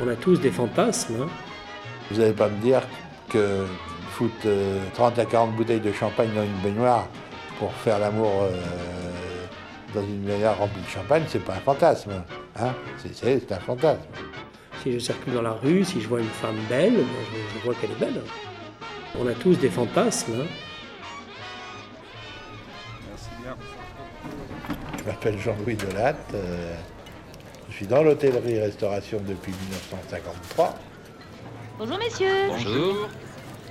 On a tous des fantasmes. hein. Vous n'allez pas me dire que foutre euh, 30 à 40 bouteilles de champagne dans une baignoire pour faire l'amour euh, dans une baignoire remplie de champagne, c'est pas un fantasme. Hein c'est, un fantasme. Si je circule dans la rue, si je vois une femme belle, ben, je, je vois qu'elle est belle. On a tous des fantasmes. hein. Je m'appelle Jean-Louis Delatte. euh, je suis dans l'hôtellerie-restauration depuis 1953. Bonjour messieurs. Bonjour.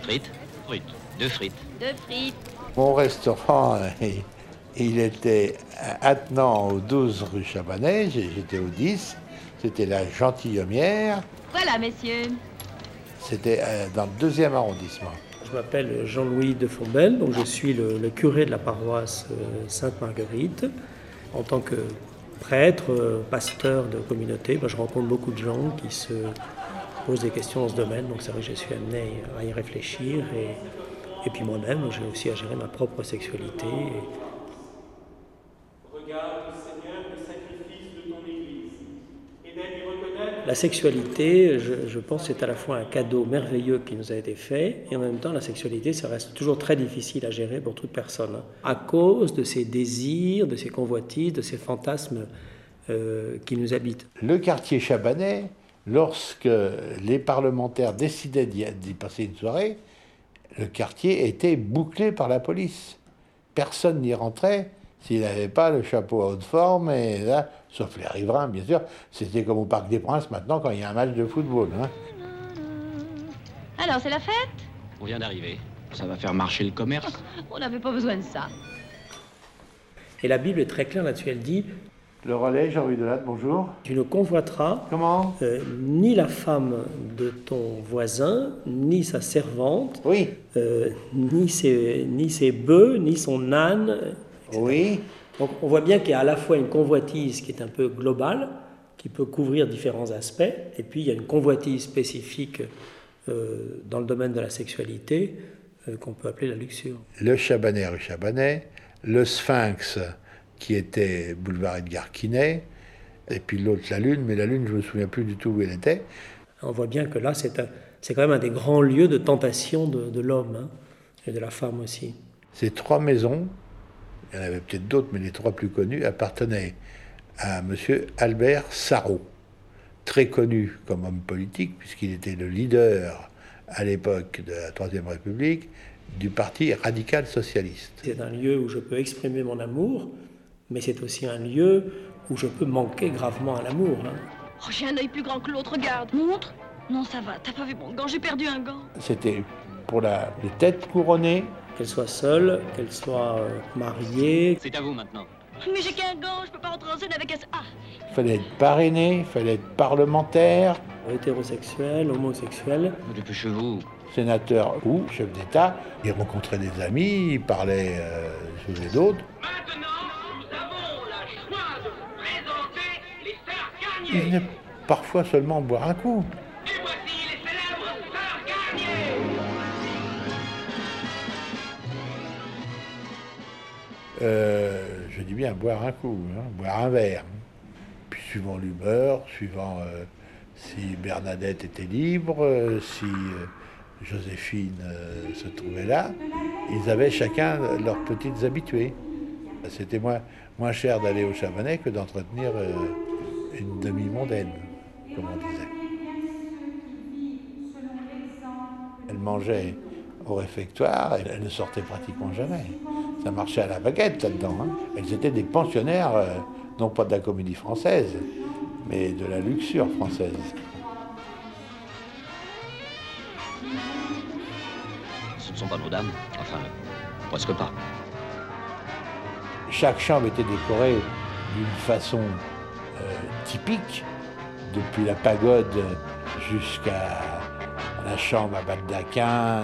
Frites Frites. Deux frites. Deux frites. Mon restaurant, il, était attenant au 12 rue Chabanais, j'étais au 10. C'était la Gentilhommière. Voilà messieurs. C'était euh, dans le deuxième arrondissement. Je m'appelle Jean-Louis de Fombelle, donc je suis le, le curé de la paroisse euh, Sainte-Marguerite. En tant que prêtre, euh, pasteur de communauté, je rencontre beaucoup de gens qui se posent des questions dans ce domaine, donc c'est vrai que je suis amené à y réfléchir. Et, et puis moi-même, j'ai aussi à gérer ma propre sexualité Regarde, Seigneur, le sacrifice de ton Église, et d'aide y reconnaître La sexualité, je, pense, c'est à la fois un cadeau merveilleux qui nous a été fait, et en même temps, la sexualité, ça reste toujours très difficile à gérer pour toute personne, à cause de ces désirs, de ces convoitises, de ces fantasmes euh, qui nous habitent. Le quartier Chabanais, lorsque les parlementaires décidaient d'y passer une soirée, le quartier était bouclé par la police. Personne n'y rentrait s'il n'avait pas le chapeau à haute forme, et là, sauf les riverains, bien sûr. C'était comme au Parc des Princes maintenant quand il y a un match de football. hein. Alors c'est la fête? On vient d'arriver. Ça va faire marcher le commerce. On n'avait pas besoin de ça. Et la Bible est très claire là-dessus, elle dit, Le relais, Jean-Louis Delatte, bonjour. tu ne convoiteras Comment? euh, ni la femme de ton voisin, ni sa servante, Oui, euh, ni, ses, ni ses bœufs, ni son âne, oui. Donc on voit bien qu'il y a à la fois une convoitise qui est un peu globale, qui peut couvrir différents aspects, et puis il y a une convoitise spécifique euh, dans le domaine de la sexualité euh, qu'on peut appeler la luxure. le Chabanais rue Chabanais, le Sphinx qui était boulevard Edgar Quinet, et puis l'autre la Lune, mais la Lune je me souviens plus du tout où elle était. On voit bien que là c'est quand même un des grands lieux de tentation de, de l'homme hein, et de la femme aussi. Ces trois maisons, il y en avait peut-être d'autres, mais les trois plus connues, appartenaient à M. Albert Sarrault, très connu comme homme politique, puisqu'il était le leader à l'époque de la Troisième République du Parti radical socialiste. C'est un lieu où je peux exprimer mon amour, mais c'est aussi un lieu où je peux manquer gravement à l'amour. hein. Oh, j'ai un œil plus grand que l'autre, regarde. Montre Non, ça va, t'as pas vu mon gant, j'ai perdu un gant. C'était pour la, les têtes couronnées, Qu'elle soit seule, qu'elle soit euh, mariée, C'est à vous maintenant. Mais j'ai qu'un gant, je peux pas rentrer en scène avec un... Ah il fallait être parrainé, il fallait être parlementaire, hétérosexuelle, homosexuelle. Dépêchez-vous. sénateur ou chef d'État. Il rencontrait des amis, il parlait euh, des choses et d'autres. Maintenant, nous avons la joie de vous présenter les sœurs Il Garnier. venait parfois seulement boire un coup. Euh, je dis bien boire un coup, hein, boire un verre. Puis suivant l'humeur, suivant euh, si Bernadette était libre, euh, si Joséphine se trouvait là, ils avaient chacun leurs petites habituées. C'était moins, moins cher d'aller au Chabanais que d'entretenir une demi-mondaine, comme on disait. Elle mangeait au réfectoire, et elle ne sortait pratiquement jamais. Ça marchait à la baguette là-dedans. hein. Elles étaient des pensionnaires, euh, non pas de la comédie française, mais de la luxure française. Ce ne sont pas nos dames. Enfin, presque pas. Chaque chambre était décorée d'une façon euh, typique, depuis la pagode jusqu'à la chambre à baldaquin.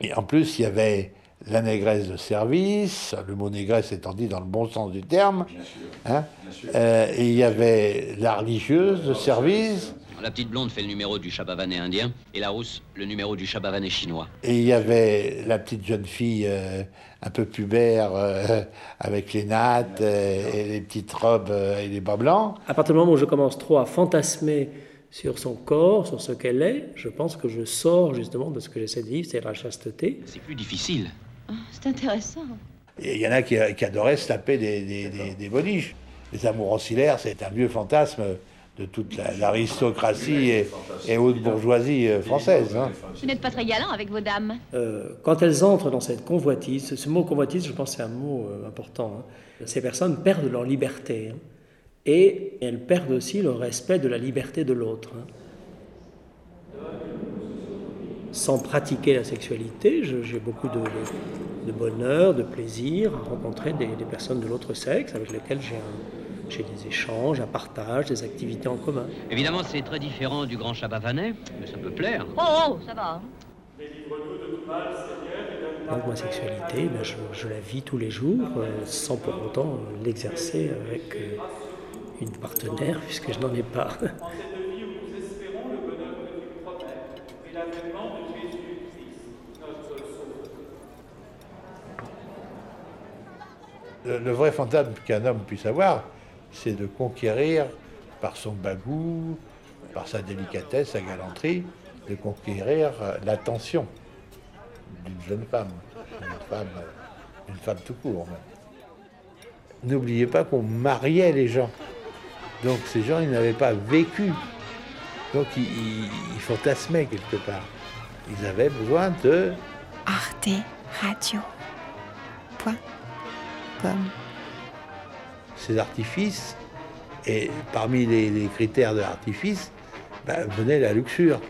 Et en plus, il y avait la négresse de service, le mot négresse étant dit dans le bon sens du terme. Hein. Euh, et il y avait la religieuse de service. La petite blonde fait le numéro du chabavanet indien et la rousse le numéro du chabavanet chinois. Et il y avait la petite jeune fille euh, un peu pubère euh, avec les nattes et les petites robes et les bas blancs. À partir du moment où je commence trop à fantasmer sur son corps, sur ce qu'elle est, je pense que je sors justement de ce que j'essaie de vivre, c'est la chasteté. C'est plus difficile. Ah, c'est intéressant. Il y en a qui, qui adoraient se taper des, des, des, des boniches. Les amours ancillaires, c'est un vieux fantasme de toute l'aristocratie et, et, haute bourgeoisie euh, française. Hein. Vous n'êtes pas très galant avec vos dames. Euh, quand elles entrent dans cette convoitise, ce mot convoitise, je pense, c'est un mot euh, important. Hein. Ces personnes perdent leur liberté. Hein, et elles perdent aussi le respect de la liberté de l'autre. Hein. Sans pratiquer la sexualité, j'ai beaucoup de, de, de, bonheur, de plaisir à rencontrer des, des personnes de l'autre sexe avec lesquelles j'ai des échanges, un partage, des activités en commun. Évidemment, c'est très différent du grand Chabavanet, mais ça peut plaire. Oh, oh ça va. Donc ma sexualité, ben, je, je, la vis tous les jours, euh, sans pour autant l'exercer avec... Euh, une partenaire, puisque je n'en ai pas. Le, vrai fantasme qu'un homme puisse avoir, c'est de conquérir par son bagou, par sa délicatesse, sa galanterie, de conquérir l'attention d'une jeune femme, une femme, une femme tout court. N'oubliez pas qu'on mariait les gens. Donc ces gens, ils n'avaient pas vécu. Donc ils, ils, ils, fantasmaient quelque part. Ils avaient besoin de... Arte Radio. Ces artifices, et parmi les, les critères de l'artifice, ben, venait la luxure.